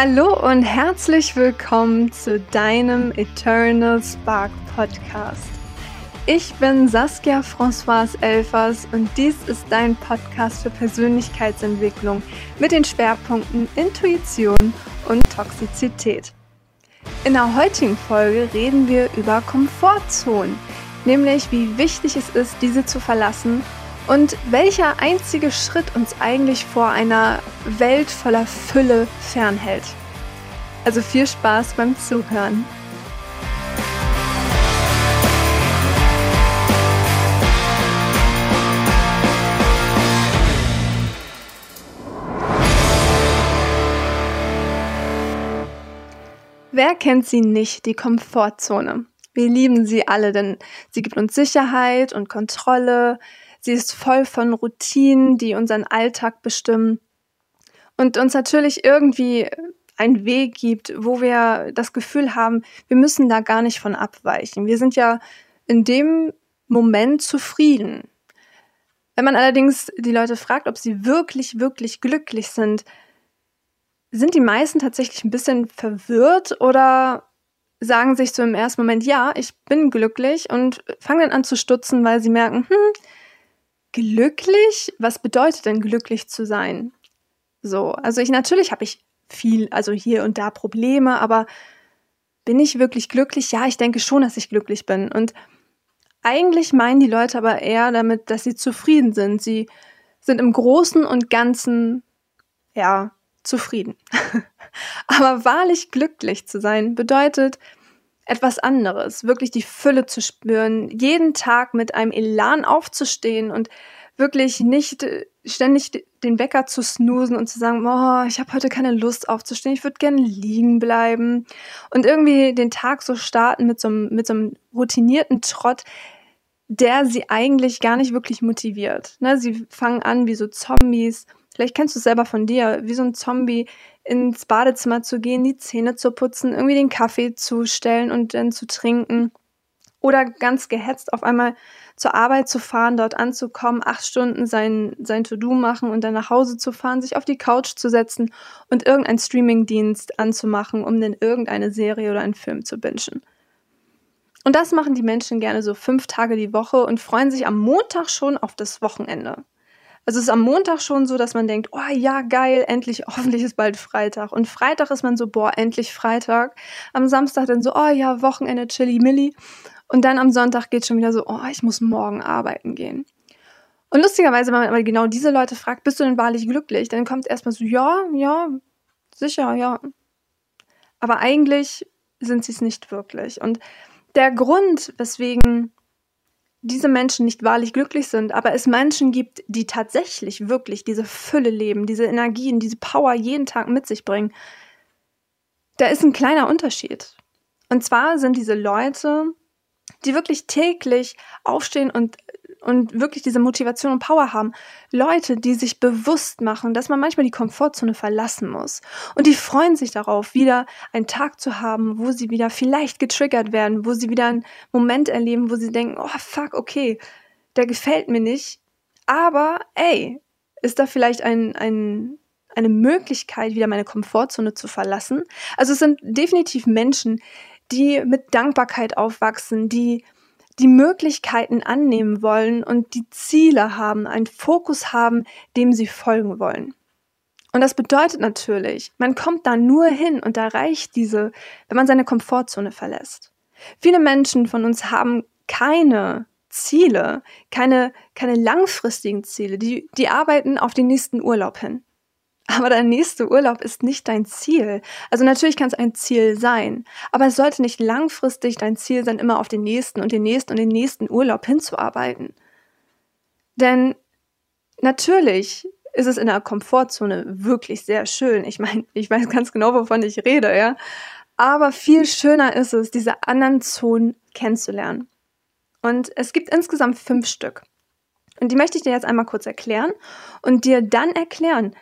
Hallo und herzlich willkommen zu deinem Eternal Spark Podcast. Ich bin Saskia Françoise Elfers und dies ist dein Podcast für Persönlichkeitsentwicklung mit den Schwerpunkten Intuition und Toxizität. In der heutigen Folge reden wir über Komfortzonen, nämlich wie wichtig es ist, diese zu verlassen und welcher einzige Schritt uns eigentlich vor einer Welt voller Fülle fernhält. Also viel Spaß beim Zuhören. Wer kennt sie nicht, die Komfortzone? Wir lieben sie alle, denn sie gibt uns Sicherheit und Kontrolle, Sie ist voll von Routinen, die unseren Alltag bestimmen und uns natürlich irgendwie einen Weg gibt, wo wir das Gefühl haben, wir müssen da gar nicht von abweichen. Wir sind ja in dem Moment zufrieden. Wenn man allerdings die Leute fragt, ob sie wirklich, wirklich glücklich sind, sind die meisten tatsächlich ein bisschen verwirrt oder sagen sich so im ersten Moment, ja, ich bin glücklich und fangen dann an zu stutzen, weil sie merken, hm, glücklich? Was bedeutet denn glücklich zu sein? So, also ich natürlich habe ich viel, also hier und da Probleme, aber bin ich wirklich glücklich? Ja, ich denke schon, dass ich glücklich bin. Und eigentlich meinen die Leute aber eher damit, dass sie zufrieden sind. Sie sind im Großen und Ganzen, ja, zufrieden. aber wahrlich glücklich zu sein bedeutet, etwas anderes, wirklich die Fülle zu spüren, jeden Tag mit einem Elan aufzustehen und wirklich nicht äh, ständig den Wecker zu snoosen und zu sagen, oh, ich habe heute keine Lust aufzustehen, ich würde gerne liegen bleiben und irgendwie den Tag so starten mit so, einem, mit so einem routinierten Trott, der sie eigentlich gar nicht wirklich motiviert. Ne? Sie fangen an wie so Zombies. Vielleicht kennst du es selber von dir, wie so ein Zombie ins Badezimmer zu gehen, die Zähne zu putzen, irgendwie den Kaffee zu stellen und dann zu trinken. Oder ganz gehetzt auf einmal zur Arbeit zu fahren, dort anzukommen, acht Stunden sein, sein To-Do machen und dann nach Hause zu fahren, sich auf die Couch zu setzen und irgendeinen Streamingdienst anzumachen, um dann irgendeine Serie oder einen Film zu bingen. Und das machen die Menschen gerne so fünf Tage die Woche und freuen sich am Montag schon auf das Wochenende. Also es ist am Montag schon so, dass man denkt, oh ja, geil, endlich, hoffentlich ist bald Freitag. Und Freitag ist man so, boah, endlich Freitag. Am Samstag dann so, oh ja, Wochenende, chilly milli. Und dann am Sonntag geht schon wieder so, oh, ich muss morgen arbeiten gehen. Und lustigerweise, wenn man aber genau diese Leute fragt, bist du denn wahrlich glücklich? Dann kommt erstmal so, ja, ja, sicher, ja. Aber eigentlich sind sie es nicht wirklich. Und der Grund, weswegen diese Menschen nicht wahrlich glücklich sind, aber es Menschen gibt, die tatsächlich wirklich diese Fülle leben, diese Energien, diese Power jeden Tag mit sich bringen, da ist ein kleiner Unterschied. Und zwar sind diese Leute, die wirklich täglich aufstehen und und wirklich diese Motivation und Power haben. Leute, die sich bewusst machen, dass man manchmal die Komfortzone verlassen muss. Und die freuen sich darauf, wieder einen Tag zu haben, wo sie wieder vielleicht getriggert werden, wo sie wieder einen Moment erleben, wo sie denken, oh fuck, okay, der gefällt mir nicht. Aber ey, ist da vielleicht ein, ein, eine Möglichkeit, wieder meine Komfortzone zu verlassen? Also es sind definitiv Menschen, die mit Dankbarkeit aufwachsen, die die Möglichkeiten annehmen wollen und die Ziele haben, einen Fokus haben, dem sie folgen wollen. Und das bedeutet natürlich, man kommt da nur hin und erreicht diese, wenn man seine Komfortzone verlässt. Viele Menschen von uns haben keine Ziele, keine, keine langfristigen Ziele, die, die arbeiten auf den nächsten Urlaub hin. Aber der nächste Urlaub ist nicht dein Ziel. Also natürlich kann es ein Ziel sein, aber es sollte nicht langfristig dein Ziel sein, immer auf den nächsten und den nächsten und den nächsten Urlaub hinzuarbeiten. Denn natürlich ist es in der Komfortzone wirklich sehr schön. Ich meine, ich weiß ganz genau, wovon ich rede, ja. Aber viel schöner ist es, diese anderen Zonen kennenzulernen. Und es gibt insgesamt fünf Stück. Und die möchte ich dir jetzt einmal kurz erklären und dir dann erklären,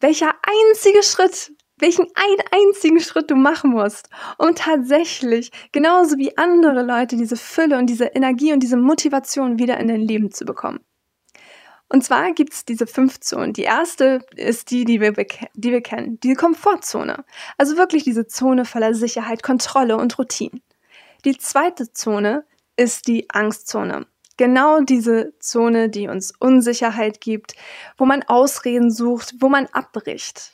welcher einzige Schritt, welchen einen einzigen Schritt du machen musst, um tatsächlich, genauso wie andere Leute, diese Fülle und diese Energie und diese Motivation wieder in dein Leben zu bekommen. Und zwar gibt es diese fünf Zonen. Die erste ist die, die wir, die wir kennen, die Komfortzone. Also wirklich diese Zone voller Sicherheit, Kontrolle und Routine. Die zweite Zone ist die Angstzone. Genau diese Zone, die uns Unsicherheit gibt, wo man Ausreden sucht, wo man abbricht.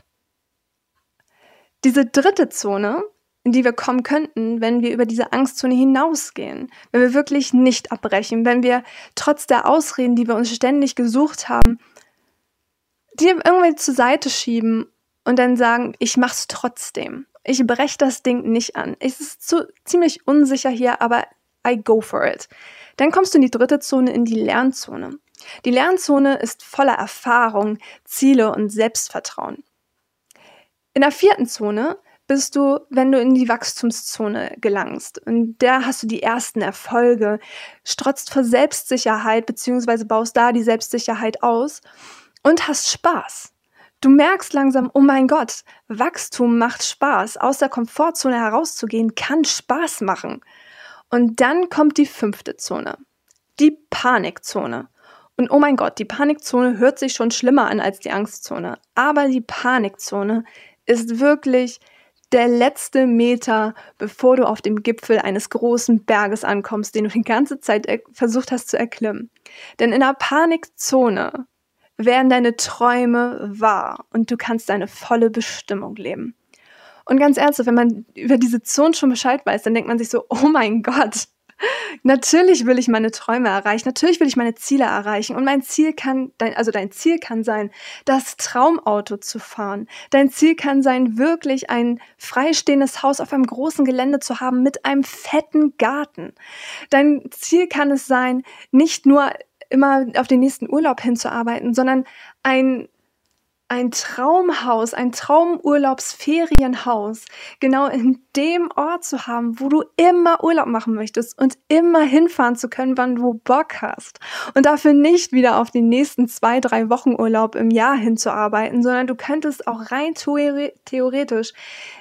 Diese dritte Zone, in die wir kommen könnten, wenn wir über diese Angstzone hinausgehen, wenn wir wirklich nicht abbrechen, wenn wir trotz der Ausreden, die wir uns ständig gesucht haben, die irgendwie zur Seite schieben und dann sagen, ich mach's trotzdem. Ich breche das Ding nicht an. Es ist zu, ziemlich unsicher hier, aber I go for it. Dann kommst du in die dritte Zone, in die Lernzone. Die Lernzone ist voller Erfahrung, Ziele und Selbstvertrauen. In der vierten Zone bist du, wenn du in die Wachstumszone gelangst. Und da hast du die ersten Erfolge, strotzt vor Selbstsicherheit, beziehungsweise baust da die Selbstsicherheit aus und hast Spaß. Du merkst langsam, oh mein Gott, Wachstum macht Spaß. Aus der Komfortzone herauszugehen kann Spaß machen. Und dann kommt die fünfte Zone, die Panikzone. Und oh mein Gott, die Panikzone hört sich schon schlimmer an als die Angstzone. Aber die Panikzone ist wirklich der letzte Meter, bevor du auf dem Gipfel eines großen Berges ankommst, den du die ganze Zeit versucht hast zu erklimmen. Denn in der Panikzone werden deine Träume wahr und du kannst deine volle Bestimmung leben. Und ganz ernsthaft, wenn man über diese Zone schon Bescheid weiß, dann denkt man sich so, oh mein Gott, natürlich will ich meine Träume erreichen, natürlich will ich meine Ziele erreichen. Und mein Ziel kann, dein, also dein Ziel kann sein, das Traumauto zu fahren. Dein Ziel kann sein, wirklich ein freistehendes Haus auf einem großen Gelände zu haben mit einem fetten Garten. Dein Ziel kann es sein, nicht nur immer auf den nächsten Urlaub hinzuarbeiten, sondern ein ein Traumhaus, ein Traumurlaubsferienhaus genau in dem Ort zu haben, wo du immer Urlaub machen möchtest und immer hinfahren zu können, wann du Bock hast. Und dafür nicht wieder auf den nächsten zwei, drei Wochen Urlaub im Jahr hinzuarbeiten, sondern du könntest auch rein theoretisch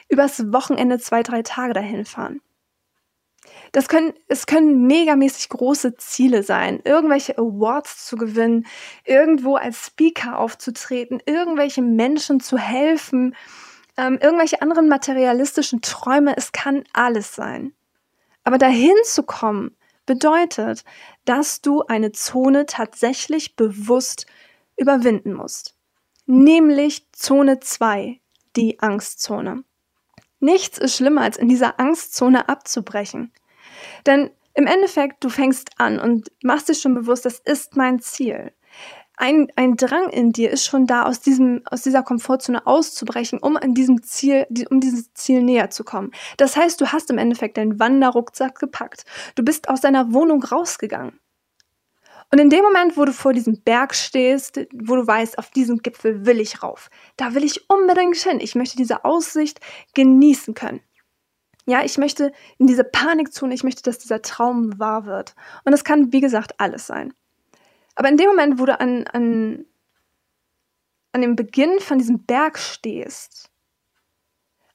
übers Wochenende zwei, drei Tage dahin fahren. Das können, es können megamäßig große Ziele sein, irgendwelche Awards zu gewinnen, irgendwo als Speaker aufzutreten, irgendwelche Menschen zu helfen, ähm, irgendwelche anderen materialistischen Träume. Es kann alles sein. Aber dahin zu kommen, bedeutet, dass du eine Zone tatsächlich bewusst überwinden musst. Nämlich Zone 2, die Angstzone. Nichts ist schlimmer, als in dieser Angstzone abzubrechen. Denn im Endeffekt, du fängst an und machst dir schon bewusst, das ist mein Ziel. Ein, ein Drang in dir ist schon da, aus, diesem, aus dieser Komfortzone auszubrechen, um an diesem Ziel, um dieses Ziel näher zu kommen. Das heißt, du hast im Endeffekt deinen Wanderrucksack gepackt. Du bist aus deiner Wohnung rausgegangen. Und in dem Moment, wo du vor diesem Berg stehst, wo du weißt, auf diesen Gipfel will ich rauf, da will ich unbedingt hin. Ich möchte diese Aussicht genießen können. Ja, ich möchte in diese Panikzone, ich möchte, dass dieser Traum wahr wird. Und das kann, wie gesagt, alles sein. Aber in dem Moment, wo du an, an, an dem Beginn von diesem Berg stehst,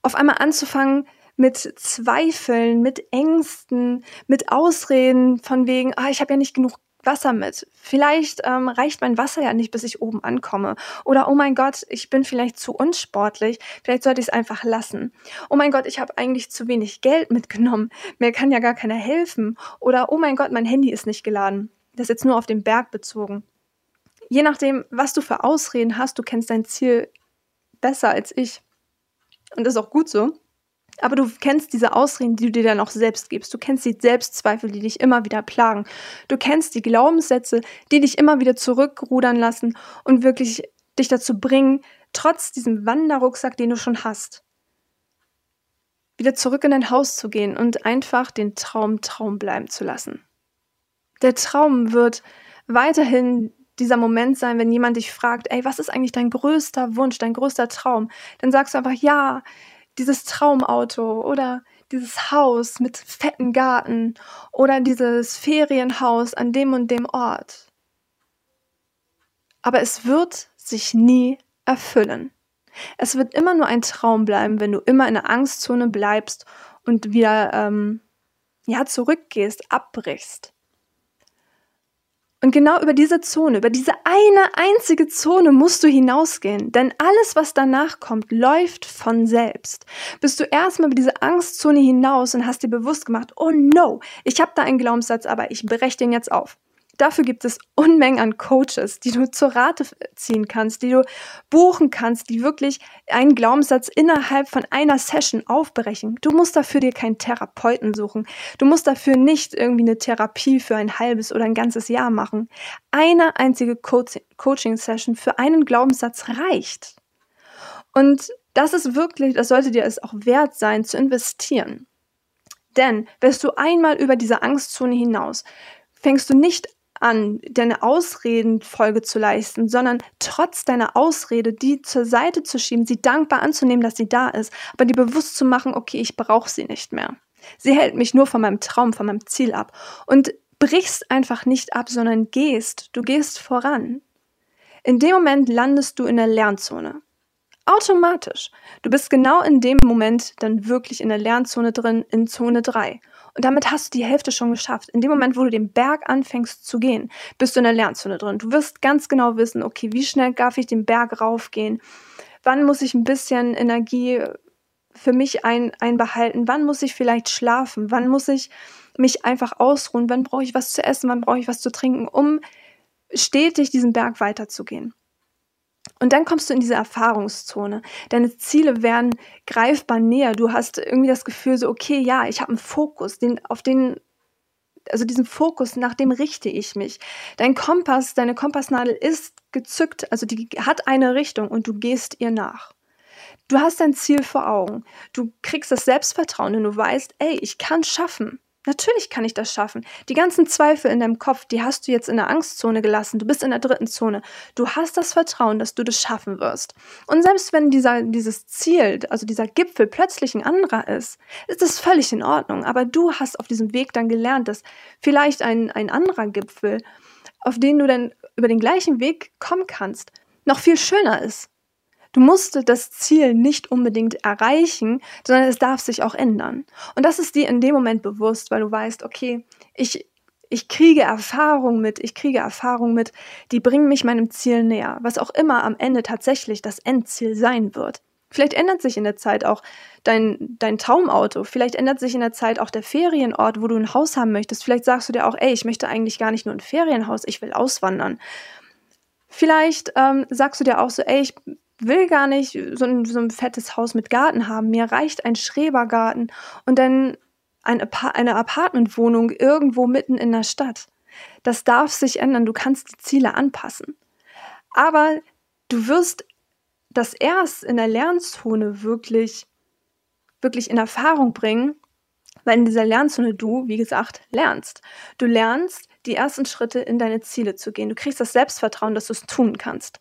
auf einmal anzufangen mit Zweifeln, mit Ängsten, mit Ausreden von wegen, ah, ich habe ja nicht genug Wasser mit. Vielleicht ähm, reicht mein Wasser ja nicht, bis ich oben ankomme. Oder oh mein Gott, ich bin vielleicht zu unsportlich. Vielleicht sollte ich es einfach lassen. Oh mein Gott, ich habe eigentlich zu wenig Geld mitgenommen. Mir kann ja gar keiner helfen. Oder oh mein Gott, mein Handy ist nicht geladen. Das ist jetzt nur auf den Berg bezogen. Je nachdem, was du für Ausreden hast, du kennst dein Ziel besser als ich. Und das ist auch gut so. Aber du kennst diese Ausreden, die du dir dann auch selbst gibst. Du kennst die Selbstzweifel, die dich immer wieder plagen. Du kennst die Glaubenssätze, die dich immer wieder zurückrudern lassen und wirklich dich dazu bringen, trotz diesem Wanderrucksack, den du schon hast, wieder zurück in dein Haus zu gehen und einfach den Traum Traum bleiben zu lassen. Der Traum wird weiterhin dieser Moment sein, wenn jemand dich fragt, ey, was ist eigentlich dein größter Wunsch, dein größter Traum? Dann sagst du einfach, ja, dieses Traumauto oder dieses Haus mit fetten Garten oder dieses Ferienhaus an dem und dem Ort. Aber es wird sich nie erfüllen. Es wird immer nur ein Traum bleiben, wenn du immer in der Angstzone bleibst und wieder ähm, ja, zurückgehst, abbrichst. Und genau über diese Zone, über diese eine einzige Zone musst du hinausgehen. Denn alles, was danach kommt, läuft von selbst. Bist du erstmal über diese Angstzone hinaus und hast dir bewusst gemacht, oh no, ich habe da einen Glaubenssatz, aber ich breche den jetzt auf. Dafür gibt es Unmengen an Coaches, die du zur Rate ziehen kannst, die du buchen kannst, die wirklich einen Glaubenssatz innerhalb von einer Session aufbrechen. Du musst dafür dir keinen Therapeuten suchen. Du musst dafür nicht irgendwie eine Therapie für ein halbes oder ein ganzes Jahr machen. Eine einzige Co Coaching-Session für einen Glaubenssatz reicht. Und das ist wirklich, das sollte dir es auch wert sein, zu investieren. Denn wärst du einmal über diese Angstzone hinaus, fängst du nicht an, deine Ausredenfolge zu leisten, sondern trotz deiner Ausrede die zur Seite zu schieben, sie dankbar anzunehmen, dass sie da ist, aber dir bewusst zu machen, okay, ich brauche sie nicht mehr. Sie hält mich nur von meinem Traum, von meinem Ziel ab. Und brichst einfach nicht ab, sondern gehst, du gehst voran. In dem Moment landest du in der Lernzone. Automatisch. Du bist genau in dem Moment dann wirklich in der Lernzone drin, in Zone 3. Und damit hast du die Hälfte schon geschafft. In dem Moment, wo du den Berg anfängst zu gehen, bist du in der Lernzone drin. Du wirst ganz genau wissen, okay, wie schnell darf ich den Berg raufgehen? Wann muss ich ein bisschen Energie für mich ein, einbehalten? Wann muss ich vielleicht schlafen? Wann muss ich mich einfach ausruhen? Wann brauche ich was zu essen? Wann brauche ich was zu trinken, um stetig diesen Berg weiterzugehen? Und dann kommst du in diese Erfahrungszone. Deine Ziele werden greifbar näher. Du hast irgendwie das Gefühl so, okay, ja, ich habe einen Fokus, den, auf den, also diesen Fokus, nach dem richte ich mich. Dein Kompass, deine Kompassnadel ist gezückt, also die hat eine Richtung und du gehst ihr nach. Du hast dein Ziel vor Augen. Du kriegst das Selbstvertrauen, denn du weißt, ey, ich kann schaffen. Natürlich kann ich das schaffen. Die ganzen Zweifel in deinem Kopf, die hast du jetzt in der Angstzone gelassen. Du bist in der dritten Zone. Du hast das Vertrauen, dass du das schaffen wirst. Und selbst wenn dieser, dieses Ziel, also dieser Gipfel plötzlich ein anderer ist, ist das völlig in Ordnung. Aber du hast auf diesem Weg dann gelernt, dass vielleicht ein, ein anderer Gipfel, auf den du dann über den gleichen Weg kommen kannst, noch viel schöner ist. Du musst das Ziel nicht unbedingt erreichen, sondern es darf sich auch ändern. Und das ist dir in dem Moment bewusst, weil du weißt, okay, ich, ich kriege Erfahrung mit, ich kriege Erfahrung mit, die bringen mich meinem Ziel näher, was auch immer am Ende tatsächlich das Endziel sein wird. Vielleicht ändert sich in der Zeit auch dein, dein Traumauto. Vielleicht ändert sich in der Zeit auch der Ferienort, wo du ein Haus haben möchtest. Vielleicht sagst du dir auch, ey, ich möchte eigentlich gar nicht nur ein Ferienhaus, ich will auswandern. Vielleicht ähm, sagst du dir auch so, ey, ich will gar nicht so ein, so ein fettes Haus mit Garten haben. Mir reicht ein Schrebergarten und dann ein, eine Apartmentwohnung irgendwo mitten in der Stadt. Das darf sich ändern. Du kannst die Ziele anpassen. Aber du wirst das erst in der Lernzone wirklich, wirklich in Erfahrung bringen, weil in dieser Lernzone du, wie gesagt, lernst. Du lernst, die ersten Schritte in deine Ziele zu gehen. Du kriegst das Selbstvertrauen, dass du es tun kannst.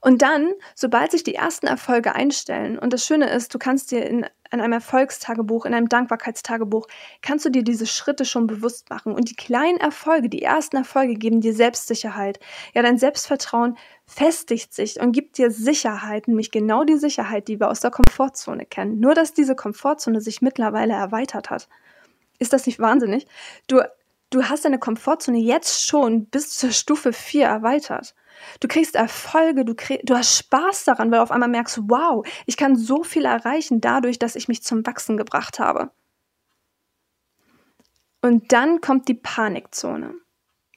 Und dann, sobald sich die ersten Erfolge einstellen, und das Schöne ist, du kannst dir in, in einem Erfolgstagebuch, in einem Dankbarkeitstagebuch, kannst du dir diese Schritte schon bewusst machen. Und die kleinen Erfolge, die ersten Erfolge geben dir Selbstsicherheit. Ja, dein Selbstvertrauen festigt sich und gibt dir Sicherheit, nämlich genau die Sicherheit, die wir aus der Komfortzone kennen. Nur, dass diese Komfortzone sich mittlerweile erweitert hat. Ist das nicht wahnsinnig? Du, du hast deine Komfortzone jetzt schon bis zur Stufe 4 erweitert. Du kriegst Erfolge, du, krieg, du hast Spaß daran, weil du auf einmal merkst, wow, ich kann so viel erreichen dadurch, dass ich mich zum Wachsen gebracht habe. Und dann kommt die Panikzone.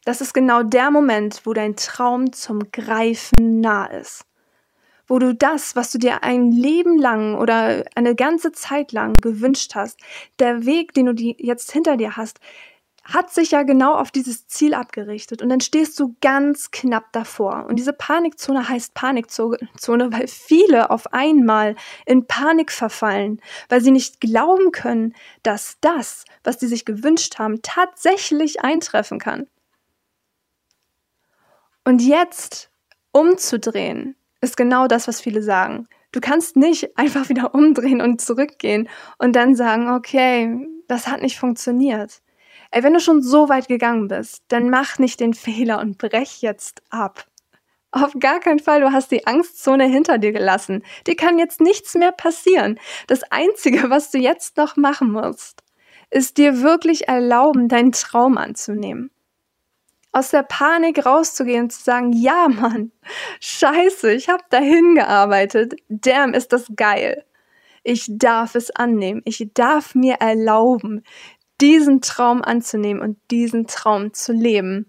Das ist genau der Moment, wo dein Traum zum Greifen nah ist. Wo du das, was du dir ein Leben lang oder eine ganze Zeit lang gewünscht hast, der Weg, den du jetzt hinter dir hast, hat sich ja genau auf dieses Ziel abgerichtet und dann stehst du ganz knapp davor. Und diese Panikzone heißt Panikzone, weil viele auf einmal in Panik verfallen, weil sie nicht glauben können, dass das, was sie sich gewünscht haben, tatsächlich eintreffen kann. Und jetzt umzudrehen, ist genau das, was viele sagen. Du kannst nicht einfach wieder umdrehen und zurückgehen und dann sagen, okay, das hat nicht funktioniert. Ey, wenn du schon so weit gegangen bist, dann mach nicht den Fehler und brech jetzt ab. Auf gar keinen Fall, du hast die Angstzone hinter dir gelassen. Dir kann jetzt nichts mehr passieren. Das Einzige, was du jetzt noch machen musst, ist dir wirklich erlauben, deinen Traum anzunehmen. aus der Panik rauszugehen und zu sagen, ja Mann, scheiße, ich habe dahin gearbeitet, damn, ist das geil. Ich darf es annehmen, ich darf mir erlauben, diesen Traum anzunehmen und diesen Traum zu leben.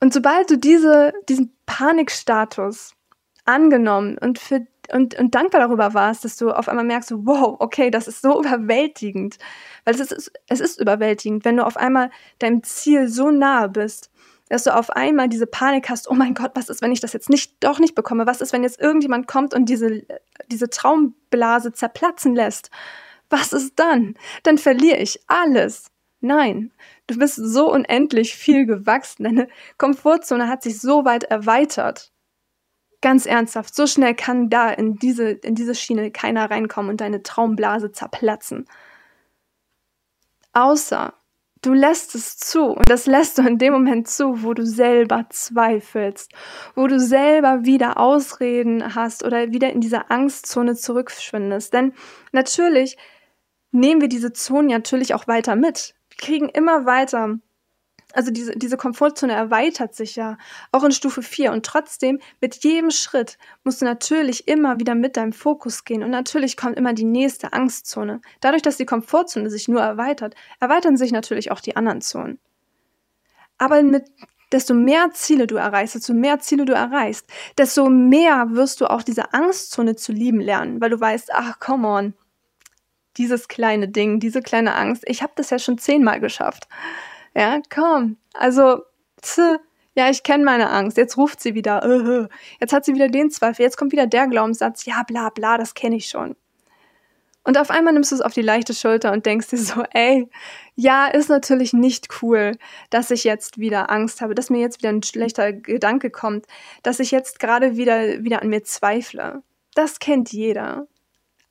Und sobald du diese, diesen Panikstatus angenommen und, für, und, und dankbar darüber warst, dass du auf einmal merkst, wow, okay, das ist so überwältigend. Weil es ist, es ist überwältigend, wenn du auf einmal deinem Ziel so nahe bist, dass du auf einmal diese Panik hast, oh mein Gott, was ist, wenn ich das jetzt nicht, doch nicht bekomme? Was ist, wenn jetzt irgendjemand kommt und diese, diese Traumblase zerplatzen lässt? Was ist dann? Dann verliere ich alles. Nein, du bist so unendlich viel gewachsen. Deine Komfortzone hat sich so weit erweitert. Ganz ernsthaft, so schnell kann da in diese, in diese Schiene keiner reinkommen und deine Traumblase zerplatzen. Außer du lässt es zu und das lässt du in dem Moment zu, wo du selber zweifelst, wo du selber wieder Ausreden hast oder wieder in diese Angstzone zurückschwindest. Denn natürlich nehmen wir diese Zone natürlich auch weiter mit. Wir kriegen immer weiter also diese, diese Komfortzone erweitert sich ja auch in Stufe 4 und trotzdem mit jedem Schritt musst du natürlich immer wieder mit deinem Fokus gehen und natürlich kommt immer die nächste Angstzone. Dadurch, dass die Komfortzone sich nur erweitert, erweitern sich natürlich auch die anderen Zonen. Aber mit desto mehr Ziele du erreichst, desto mehr Ziele du erreichst, desto mehr wirst du auch diese Angstzone zu lieben lernen, weil du weißt, ach, come on, dieses kleine Ding, diese kleine Angst, ich habe das ja schon zehnmal geschafft. Ja, komm. Also, tch, ja, ich kenne meine Angst. Jetzt ruft sie wieder. Uh, jetzt hat sie wieder den Zweifel. Jetzt kommt wieder der Glaubenssatz. Ja, bla, bla, das kenne ich schon. Und auf einmal nimmst du es auf die leichte Schulter und denkst dir so, ey, ja, ist natürlich nicht cool, dass ich jetzt wieder Angst habe, dass mir jetzt wieder ein schlechter Gedanke kommt, dass ich jetzt gerade wieder, wieder an mir zweifle. Das kennt jeder.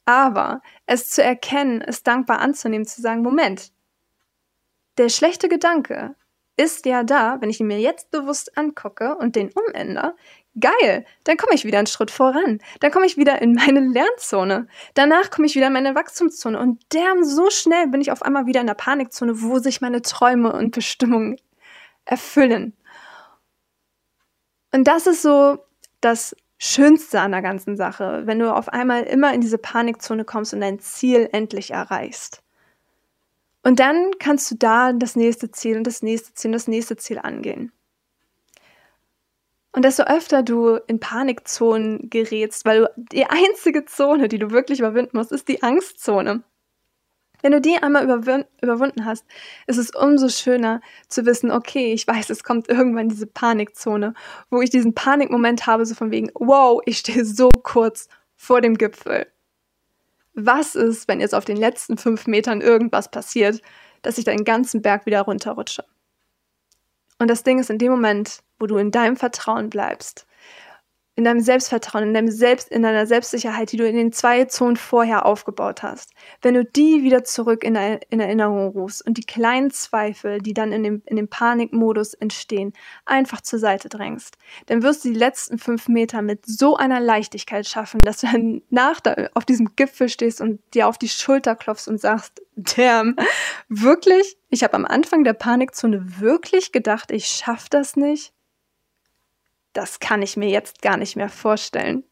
Aber es zu erkennen, es dankbar anzunehmen, zu sagen, Moment, der schlechte Gedanke ist ja da, wenn ich ihn mir jetzt bewusst angucke und den umändere, geil, dann komme ich wieder einen Schritt voran. Dann komme ich wieder in meine Lernzone. Danach komme ich wieder in meine Wachstumszone. Und damn, so schnell bin ich auf einmal wieder in der Panikzone, wo sich meine Träume und Bestimmungen erfüllen. Und das ist so das Schönste an der ganzen Sache, wenn du auf einmal immer in diese Panikzone kommst und dein Ziel endlich erreichst. Und dann kannst du da das nächste Ziel und das nächste Ziel und das nächste Ziel angehen. Und desto öfter du in Panikzonen gerätst, weil die einzige Zone, die du wirklich überwinden musst, ist die Angstzone. Wenn du die einmal überwin überwunden hast, ist es umso schöner zu wissen, okay, ich weiß, es kommt irgendwann diese Panikzone, wo ich diesen Panikmoment habe, so von wegen, wow, ich stehe so kurz vor dem Gipfel was ist, wenn jetzt auf den letzten fünf Metern irgendwas passiert, dass ich den ganzen Berg wieder runterrutsche. Und das Ding ist, in dem Moment, wo du in deinem Vertrauen bleibst, in deinem Selbstvertrauen, in, deinem Selbst, in deiner Selbstsicherheit, die du in den zwei Zonen vorher aufgebaut hast, wenn du die wieder zurück in, in Erinnerung rufst und die kleinen Zweifel, die dann in dem, in dem Panikmodus entstehen, einfach zur Seite drängst, dann wirst du die letzten fünf Meter mit so einer Leichtigkeit schaffen, dass du dann nach da auf diesem Gipfel stehst und dir auf die Schulter klopfst und sagst, damn, wirklich? Ich habe am Anfang der Panikzone wirklich gedacht, ich schaffe das nicht? Das kann ich mir jetzt gar nicht mehr vorstellen.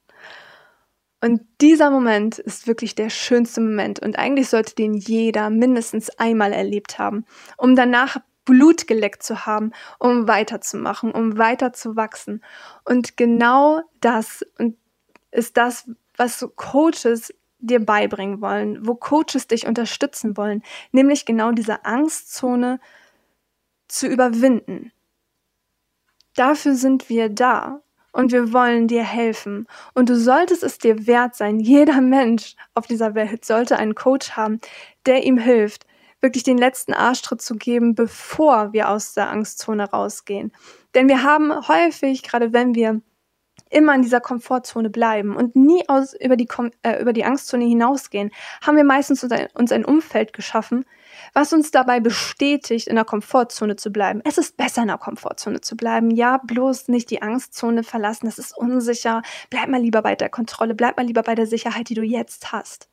Und dieser Moment ist wirklich der schönste Moment und eigentlich sollte den jeder mindestens einmal erlebt haben, um danach Blut geleckt zu haben, um weiterzumachen, um weiter zu wachsen. Und genau das ist das, was Coaches dir beibringen wollen, wo Coaches dich unterstützen wollen, nämlich genau diese Angstzone zu überwinden. Dafür sind wir da und wir wollen dir helfen. Und du solltest es dir wert sein. Jeder Mensch auf dieser Welt sollte einen Coach haben, der ihm hilft, wirklich den letzten Arschtritt zu geben, bevor wir aus der Angstzone rausgehen. Denn wir haben häufig, gerade wenn wir immer in dieser Komfortzone bleiben und nie aus, über, die, äh, über die Angstzone hinausgehen, haben wir meistens uns ein, uns ein Umfeld geschaffen, was uns dabei bestätigt, in der Komfortzone zu bleiben. Es ist besser, in der Komfortzone zu bleiben. Ja, bloß nicht die Angstzone verlassen, das ist unsicher. Bleib mal lieber bei der Kontrolle, bleib mal lieber bei der Sicherheit, die du jetzt hast.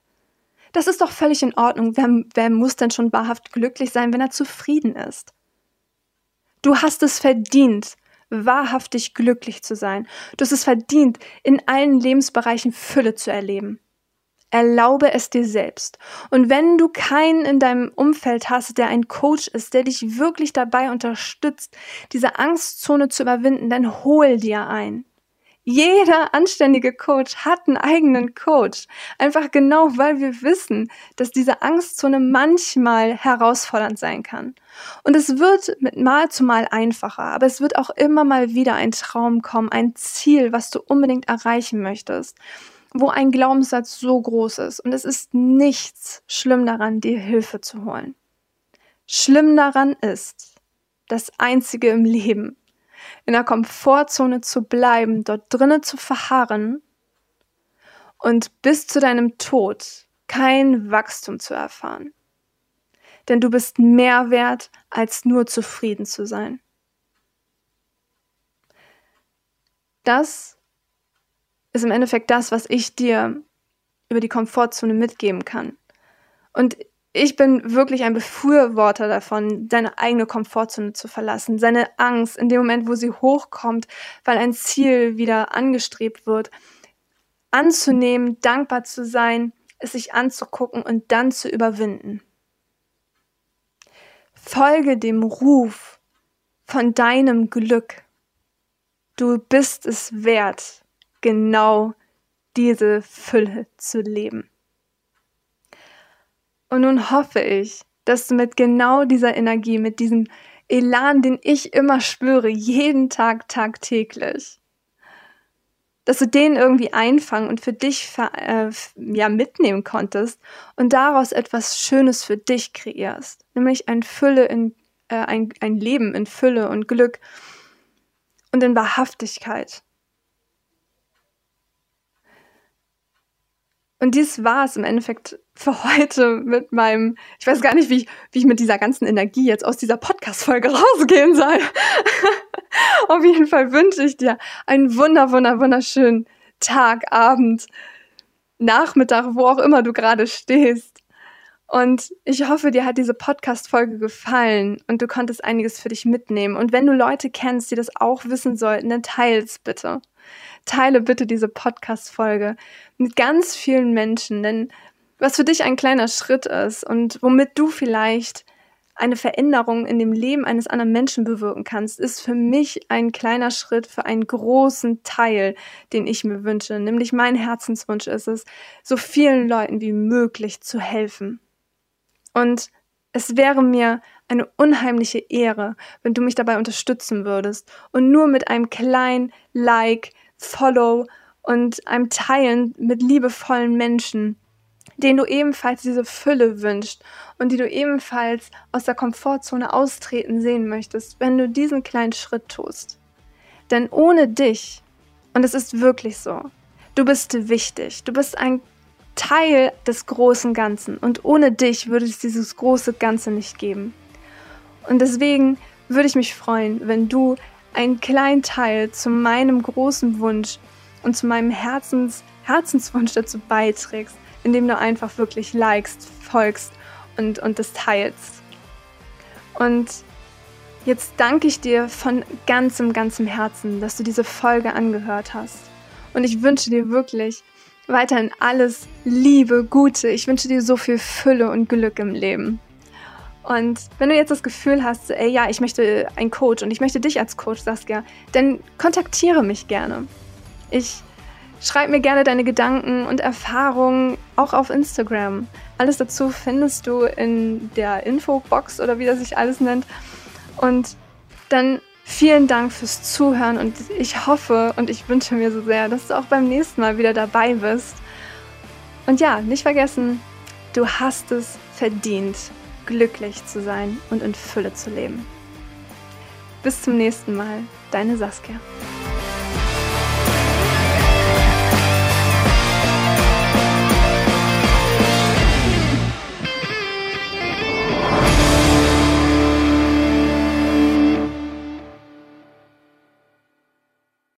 Das ist doch völlig in Ordnung. Wer, wer muss denn schon wahrhaft glücklich sein, wenn er zufrieden ist? Du hast es verdient, wahrhaftig glücklich zu sein. Du hast es verdient, in allen Lebensbereichen Fülle zu erleben. Erlaube es dir selbst. Und wenn du keinen in deinem Umfeld hast, der ein Coach ist, der dich wirklich dabei unterstützt, diese Angstzone zu überwinden, dann hol dir ein. Jeder anständige Coach hat einen eigenen Coach. Einfach genau, weil wir wissen, dass diese Angstzone manchmal herausfordernd sein kann. Und es wird mit Mal zu Mal einfacher, aber es wird auch immer mal wieder ein Traum kommen, ein Ziel, was du unbedingt erreichen möchtest, wo ein Glaubenssatz so groß ist. Und es ist nichts schlimm daran, dir Hilfe zu holen. Schlimm daran ist, das Einzige im Leben, in der Komfortzone zu bleiben, dort drinnen zu verharren und bis zu deinem Tod kein Wachstum zu erfahren. Denn du bist mehr wert, als nur zufrieden zu sein. Das ist im Endeffekt das, was ich dir über die Komfortzone mitgeben kann. Und ich bin wirklich ein Befürworter davon, seine eigene Komfortzone zu verlassen, seine Angst in dem Moment, wo sie hochkommt, weil ein Ziel wieder angestrebt wird, anzunehmen, dankbar zu sein, es sich anzugucken und dann zu überwinden. Folge dem Ruf von deinem Glück. Du bist es wert, genau diese Fülle zu leben. Und nun hoffe ich, dass du mit genau dieser Energie, mit diesem Elan, den ich immer spüre, jeden Tag, tagtäglich, dass du den irgendwie einfangen und für dich äh, ja, mitnehmen konntest und daraus etwas Schönes für dich kreierst, nämlich ein Fülle in, äh, ein, ein Leben in Fülle und Glück und in Wahrhaftigkeit. Und dies war es im Endeffekt für heute mit meinem, ich weiß gar nicht, wie ich, wie ich mit dieser ganzen Energie jetzt aus dieser Podcast-Folge rausgehen soll. Auf jeden Fall wünsche ich dir einen wunder, wunder, wunderschönen Tag, Abend, Nachmittag, wo auch immer du gerade stehst. Und ich hoffe, dir hat diese Podcast-Folge gefallen und du konntest einiges für dich mitnehmen. Und wenn du Leute kennst, die das auch wissen sollten, dann teils bitte teile bitte diese Podcast-Folge mit ganz vielen Menschen, denn was für dich ein kleiner Schritt ist und womit du vielleicht eine Veränderung in dem Leben eines anderen Menschen bewirken kannst, ist für mich ein kleiner Schritt für einen großen Teil, den ich mir wünsche. Nämlich mein Herzenswunsch ist es, so vielen Leuten wie möglich zu helfen. Und es wäre mir eine unheimliche Ehre, wenn du mich dabei unterstützen würdest und nur mit einem kleinen Like, Follow und einem Teilen mit liebevollen Menschen, denen du ebenfalls diese Fülle wünschst und die du ebenfalls aus der Komfortzone austreten sehen möchtest, wenn du diesen kleinen Schritt tust. Denn ohne dich, und es ist wirklich so, du bist wichtig, du bist ein Teil des großen Ganzen und ohne dich würde es dieses große Ganze nicht geben. Und deswegen würde ich mich freuen, wenn du einen kleinen Teil zu meinem großen Wunsch und zu meinem Herzens, Herzenswunsch dazu beiträgst, indem du einfach wirklich likest, folgst und, und das teilst. Und jetzt danke ich dir von ganzem, ganzem Herzen, dass du diese Folge angehört hast. Und ich wünsche dir wirklich weiterhin alles Liebe, Gute. Ich wünsche dir so viel Fülle und Glück im Leben. Und wenn du jetzt das Gefühl hast, ey, ja, ich möchte einen Coach und ich möchte dich als Coach, Saskia, dann kontaktiere mich gerne. Ich schreibe mir gerne deine Gedanken und Erfahrungen auch auf Instagram. Alles dazu findest du in der Infobox oder wie das sich alles nennt. Und dann vielen Dank fürs Zuhören und ich hoffe und ich wünsche mir so sehr, dass du auch beim nächsten Mal wieder dabei bist. Und ja, nicht vergessen, du hast es verdient glücklich zu sein und in Fülle zu leben. Bis zum nächsten Mal, deine Saskia.